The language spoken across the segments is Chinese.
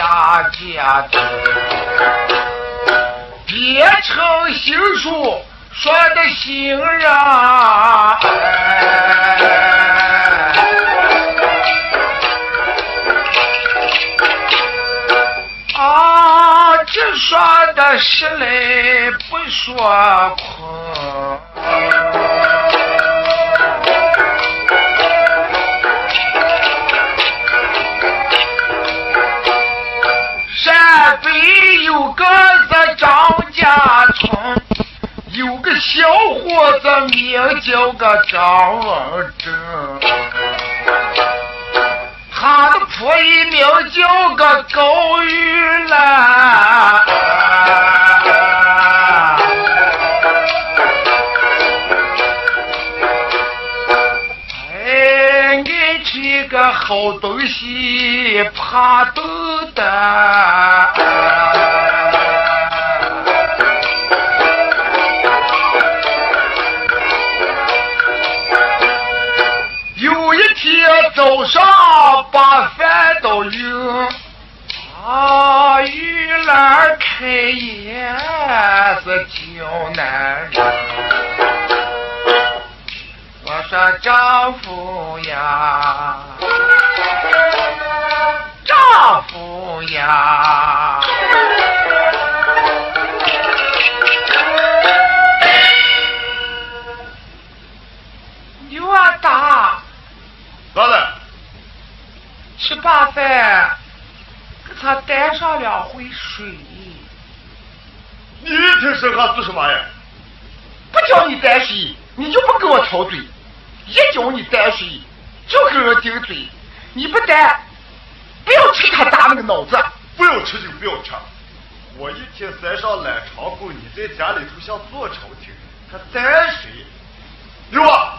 家的，别成心术说的心热，啊，这说的是来不说空。有个子张家村，有个小伙子名叫个张文正，他的婆姨名叫个高玉兰。哎，你这个好东西怕豆蛋。早上把饭都用，啊，玉兰开眼是叫男人。我说丈夫呀，吃罢饭，给他带上两回水。你一天生孩做什么呀？不叫你带水，你就不给我挑嘴；一叫你带水，就跟人顶嘴。你不带，不要吃他大那个脑子。不要吃就不要吃。我一天三上懒长工，你在家里头像坐朝廷，还带水？牛啊！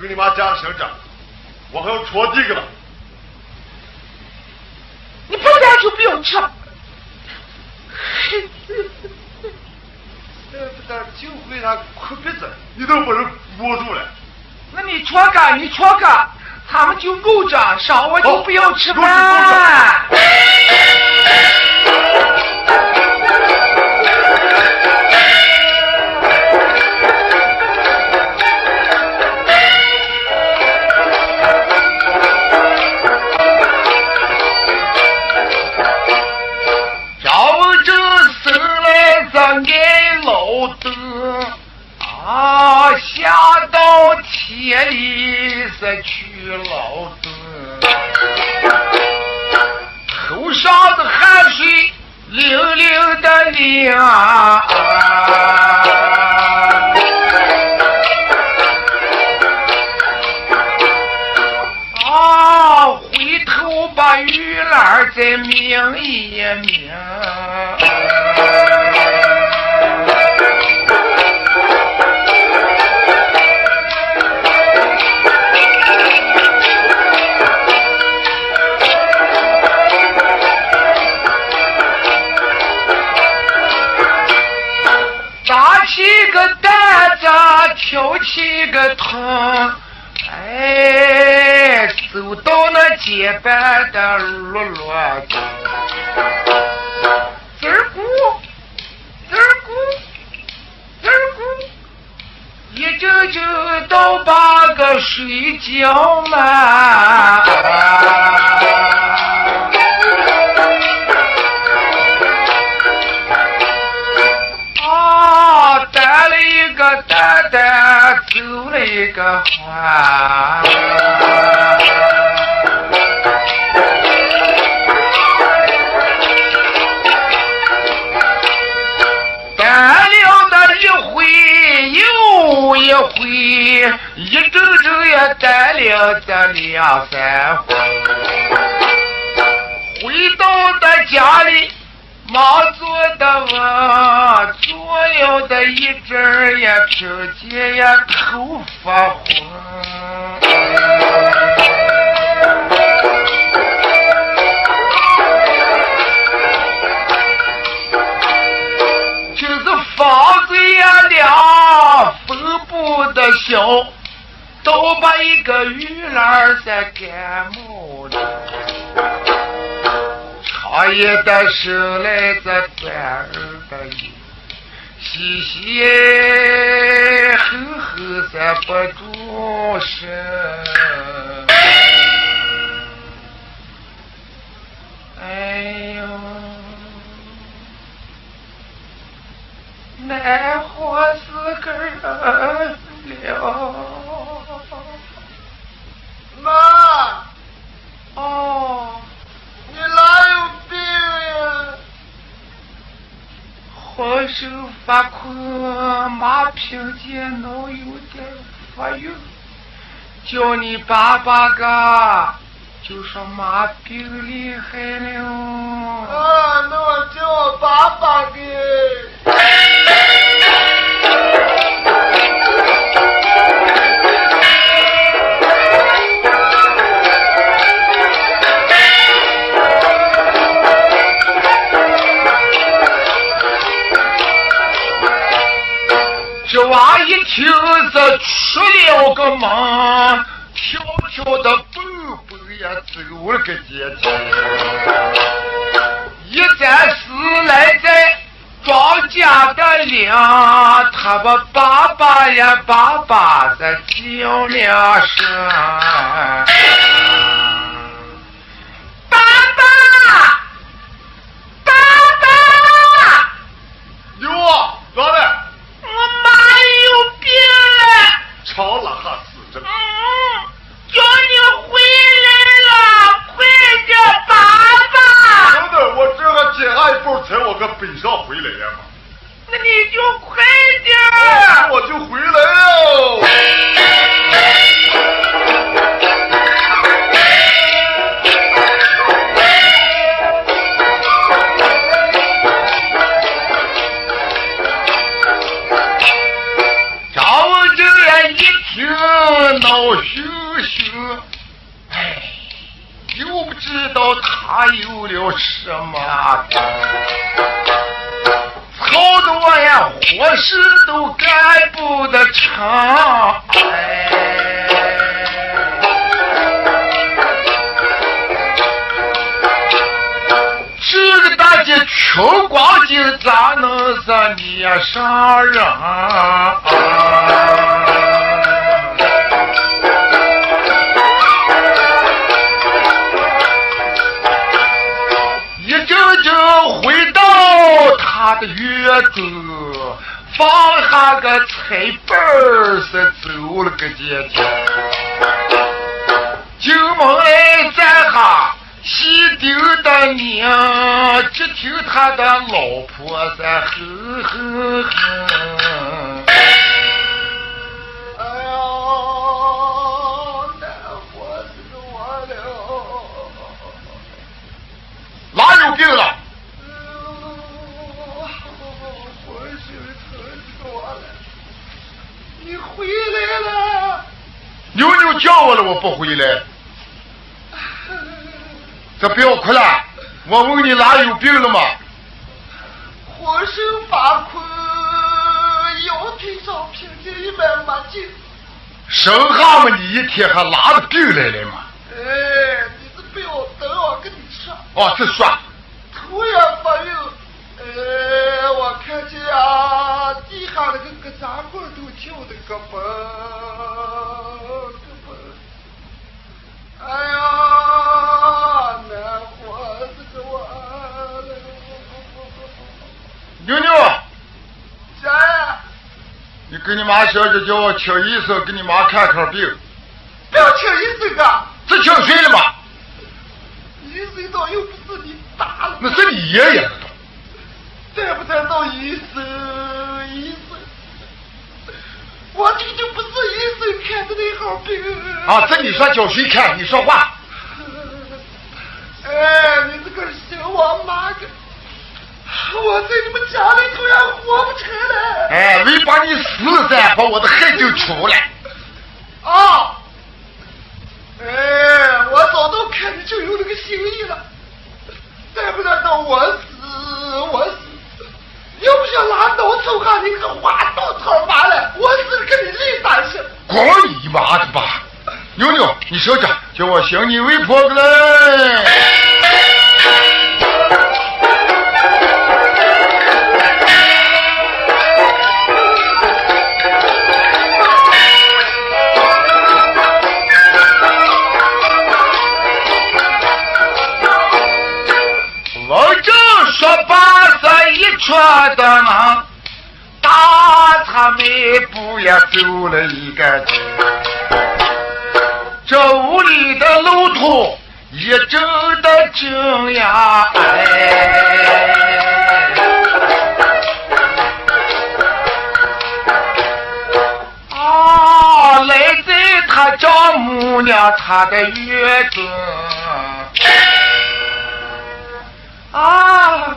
给你妈家省着，我还要戳地个了。你不带就不要吃。这个就为他哭鼻子，你都把人捂住了。那你戳个，你戳个，他们就够着，晌午就不要吃饭。去劳动，头上的汗水淋淋的淋啊。啊，回头把玉兰再抿一抿。担子，挑起个桶。哎，走到那街边的路路子，滋儿咕，滋儿咕，滋儿咕，一阵阵到把个睡觉嘛。个担担，走了一个环。担了那一回又一回，一整整也担了这两三回。回到咱家里。忙做的我做了的一阵也听见呀头发昏。就是房子呀凉，风不的小，都把一个玉兰在感冒了。老爷的手来这钻儿的衣，嘻嘻呵呵咱不住声。哎呦，那活是个人了。妈，哦，你哪有病呀？浑身发困，马平见脑有点发晕，叫你爸爸个，就说马病厉害了。啊，那我叫我爸就是出了个门，悄悄的蹦蹦也走了个阶梯，一站是来在庄稼的粮，他把爸爸呀爸爸在叫两声，道他有了什么病，吵得我呀活事都干不得成，哎。这个大姐穷光景咋能是脸上人？他的院子，放下个菜本儿，是走了个阶梯。进门来站下，西丢的娘，只听他的老婆在哼哼哼。哎呀，那我死我了。哪有病了？回来了？妞妞叫我了，我不回来。这不要哭了，我问你哪有病了吗？浑身发困，腰腿上平均一百没劲。生下嘛，你一天还拉着病来了嘛？哎，你这不要等我跟你说，哦，这说，妞妞，啥呀？你跟你妈说着叫我请医生给你妈看看病，不要请医生啊！这请谁了嘛？医生到又不是你打了，那是你爷爷的。再不再到医生？医生，我这个就不是医生看的那好病啊，这你说叫谁看？你说话。哎，你这个小王八个，我在你们家里头也活不成了。哎，为把你死了再，把我的恨就出来。啊！哎，我早都看你就有那个心意了，再不然到我死，我死，要不想拿刀抽下你个花刀草罢了，我死跟你离单去。滚你妈的吧！妞妞，你说着，叫我行你为婆个嘞。说的呢，大他迈步也走了一个街，这屋里的路途一阵的惊呀哎。啊，来在他丈母娘他的院子。啊，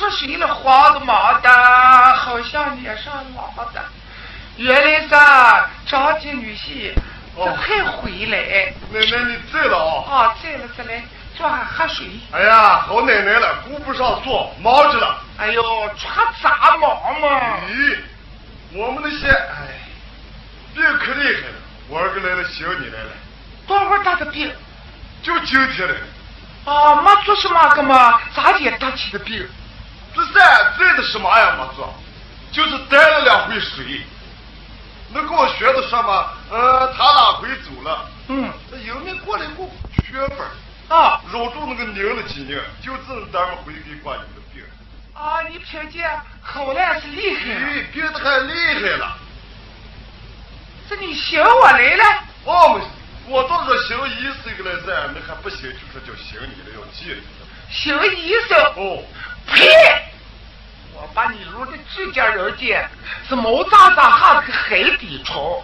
说睡了黄的忙的，好像脸上老的。原来是张家女婿，这还回来。奶奶你在了啊？啊，在了，在了，坐下喝水。哎呀，好奶奶了，顾不上坐，忙着了。哎呦，穿咋忙嘛？咦，我们那些哎，病可厉害了。我二哥来了，想你来了。多会儿大的病？就今天来。啊，没做什么个嘛，咋也得起的病？这三岁的什么也，没做，就是带了两回水。那跟我学的什么？呃，他哪回走了？嗯，那迎面过来过缺份啊，揉住那个拧了几年，就这咱们回给挂有的病。啊，你听见？好了是厉害。咦，病的还厉害了。这你寻我来了？哦，我倒是行医生个来噻，那还不行，就说叫行你了，要记了。行医生？哦，呸！我把你撸的指甲人尖，是毛扎扎哈个海底虫，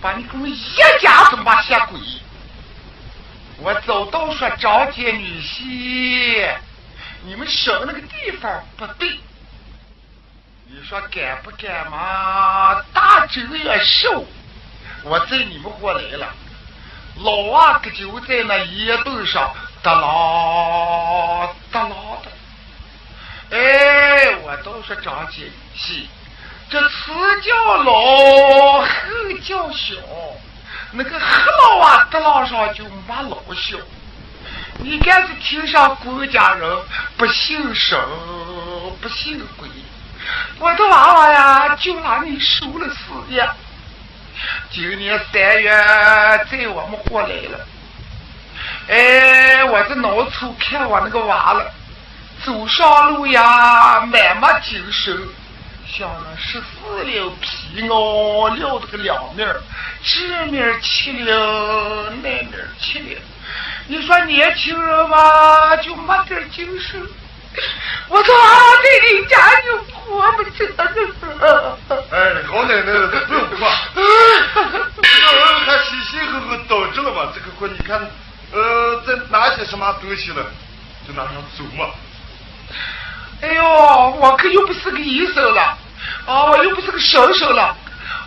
把你给我们一家子骂下鬼！我走到说张姐女婿，你们生那个地方不对。你说敢不敢嘛？大周也瘦，我在你们过来了。老二可就在那烟墩上哒啦哒啦的。哎，我倒是张姐戏，这此叫老，后叫小。那个黑老娃得浪上就没老小。你看是听上国家人不姓沈，不姓鬼。我的娃娃呀，就拿你收了死呀！今年三月在我们过来了，哎，我这脑处看我那个娃了，走上路呀，满没精神，像那十四六皮袄撂的个两面，这面七绺，那面七绺。你说年轻人嘛，就没点精神。我操！在你家就活不成了。哎，好奶奶，不用夸。这个人还嘻嘻呵呵等着了嘛？这个货你看，呃，再拿些什么东西了，就拿上走嘛。哎呦，我可又不是个医生了，啊，我又不是个神手了，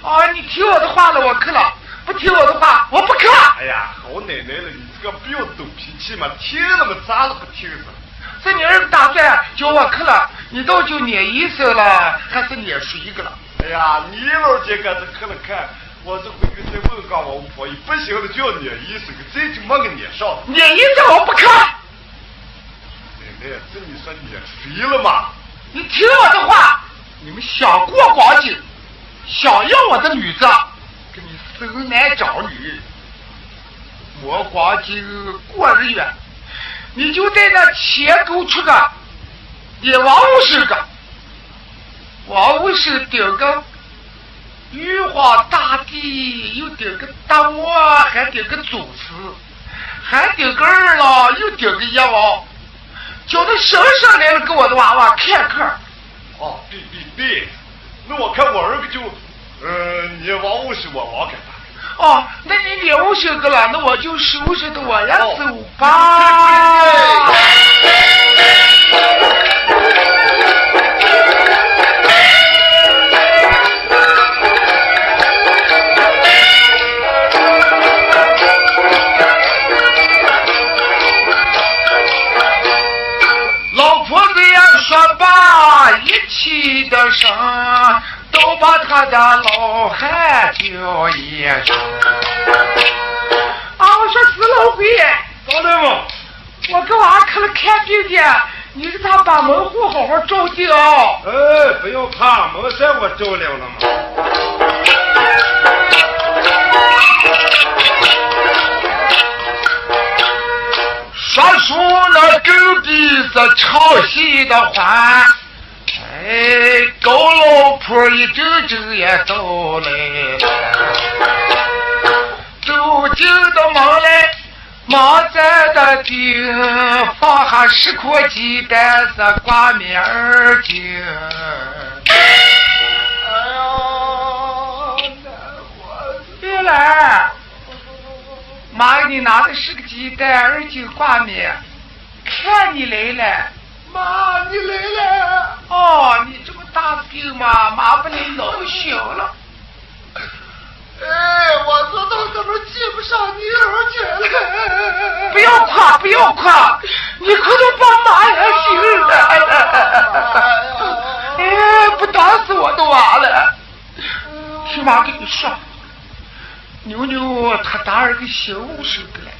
啊，你听我的话了，我去了；不听我的话，我不去了。哎呀，好奶奶了，你这个不要抖脾气嘛，听了嘛，咋了不听呢？这你儿子打算叫我去了，你倒就撵医生了，还是撵谁个了？哎呀，你老姐个这去了看，我这回去再问下我婆姨，不行了就要撵医生，这就没个撵上。撵医生我不去。奶奶，这你说你谁了嘛？你听我的话，你们想过光景，想要我的女子，给你生男长女，我光景过日月。你就在那前沟出个，也王五十个，王五十顶个玉皇大帝，又顶个大王，还顶个祖师，还顶个二郎，又顶个阎王，叫他生生来了给我的娃娃看看。哦，对对对，那我看我儿子就，呃，你王五是我王给他。哦，那你留下个了，那我就收拾的我要走吧。扇我照亮了嘛。说书那狗逼是唱戏的话。哎，高老婆一走走也到来了，走进的门来，马在的顶放下十块鸡蛋是挂面儿巾。来，妈给你拿的是个鸡蛋，二斤挂面，看你来了。妈，你来了！哦，你这么大病嘛，妈把你弄小了。哎，我知道怎么记不上你儿去了。不要夸，不要夸，你可都把妈也醒了。哎，不打死我都完了。听妈给你说，妞妞她大儿个媳妇生的了，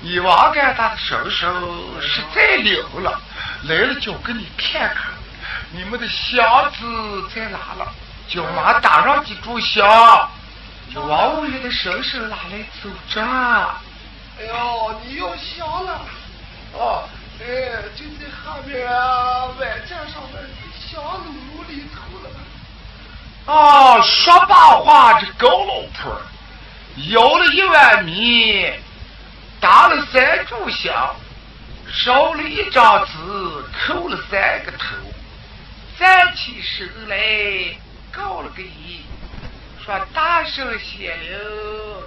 你王干他的身上实在灵了，来了就给你看看，你们的箱子在哪了？叫妈打上几炷香，叫王五爷的婶婶拿来走着。哎呦，你要香了。哦，哎，就在下面外间上面香炉里头了。啊，说白话，这高老婆摇了一碗米，打了三炷香，烧了一张纸，叩了三个头，站起身来，告了个揖，说大圣显灵，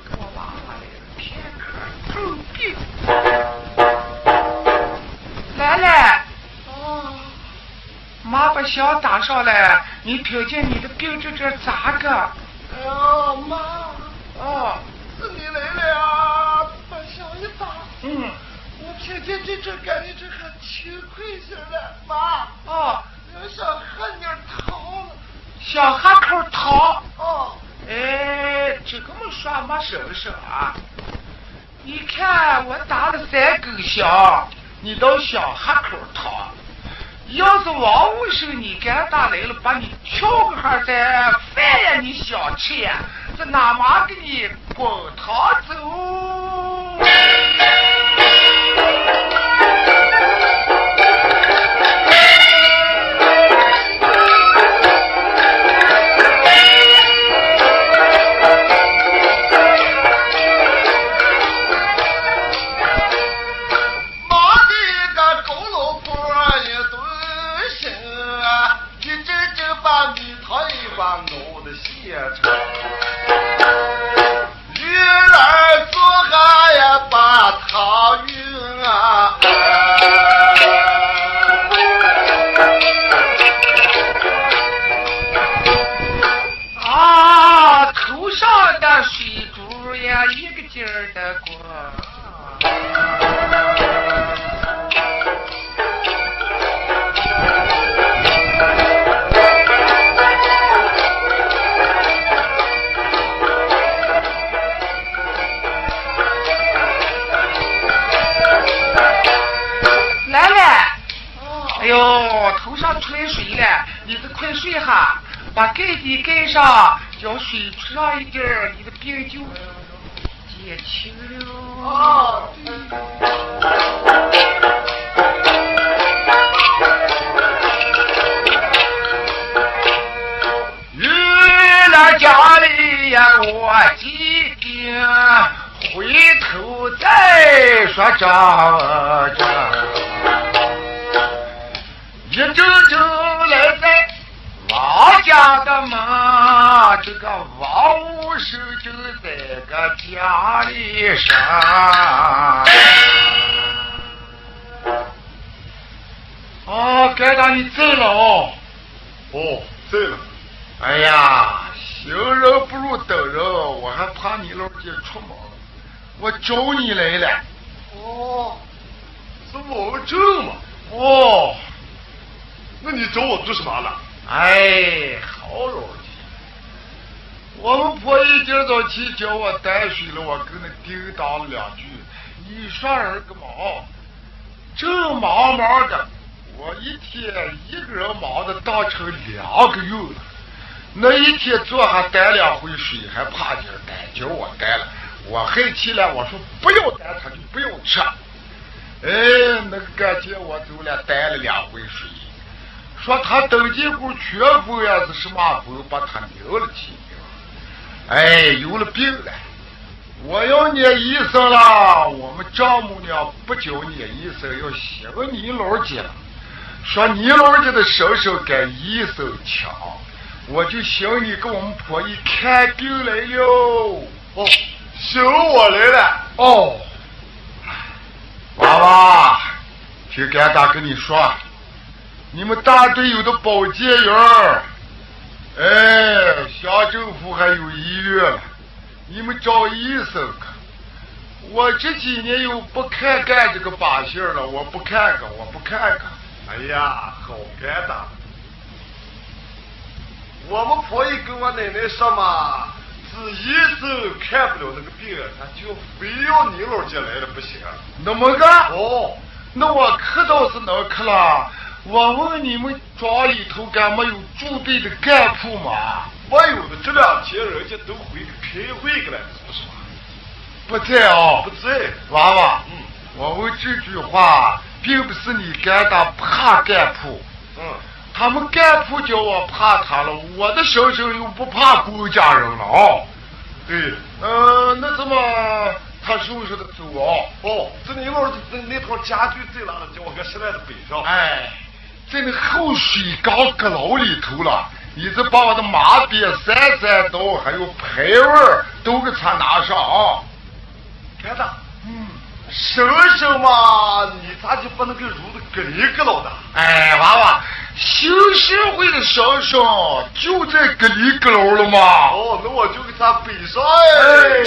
给我娃娃来了片刻头病。来来，哦，妈把香打上来，你听见你的病这这咋个？哎呀，妈，哦，是你来了，把香一打，嗯，我天天这阵感觉这还勤快些了。妈，哦，我想喝点汤了。想喝口汤。哦，哎，这个么说没声声啊？你看我打了三根香，你倒想喝口汤。要是王五生你干打来了，把你敲个哈再饭呀你想吃呀，这哪妈给你滚汤走？奴的现成。鱼儿做下呀把汤匀了，你这快睡哈，把盖子盖上，叫水出上一点儿，你的病就减轻了。啊，遇了家里呀，我几定回头再说这这。一阵阵家的嘛，这个王五生就在个家里上。哦，该让你走了哦。哦，在了。哎呀，行人不如等人，我还怕你老姐出门，我找你来了。哦，是我们正嘛？哦，那你找我做什么了？哎，好老弟，我们婆姨今早起叫我带水了，我跟他叮当了两句。你说儿个忙，正忙忙的，我一天一个人忙的当成两个月了。那一天坐下带两回水，还怕劲儿带，叫我带了，我害气了，我说不要带，他就不要吃。哎，那个感觉我走了，带了两回水，说他登记户缺户呀是什么户，把他留了去。哎，有了病了，我要念医生了。我们丈母娘不叫念医生，要写个你老家，说你老家的手手跟医生抢，我就寻你给我们婆姨看病来了。哦，寻我来了。哦，娃娃，听干大跟你说，你们大队有的保洁员。哎，乡政府还有医院，你们找医生看。我这几年又不看干这个把戏了，我不看看，我不看看。哎呀，好干的。我们婆姨跟我奶奶说嘛，是医生看不了那个病，他就非要你老家来了不行。那么个？哦，那我可倒是能去了。我问你们庄里头干没有驻队的干部吗？没有的，这两天人家都回去开会去了，不是吗？不在哦，不在。娃娃，嗯，我问这句话，并不是你干的怕干部，嗯，他们干部叫我怕他了，我的婶婶又不怕公家人了啊。对，呃，那怎么？他收拾的走啊。哦，这你老那那套家具在哪了？叫我给拾来的背上。哎。在那后水缸阁楼里头了，你这把我的马鞭、三三刀还有牌位都给他拿上啊！干子，嗯，婶婶嘛，你咋就不能给如子搁里搁牢的？哎，娃娃，新社会的婶婶就在搁里搁牢了吗？哦，那我就给他背上哎。